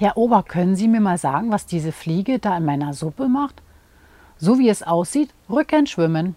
Herr Ober, können Sie mir mal sagen, was diese Fliege da in meiner Suppe macht? So wie es aussieht, Rücken schwimmen.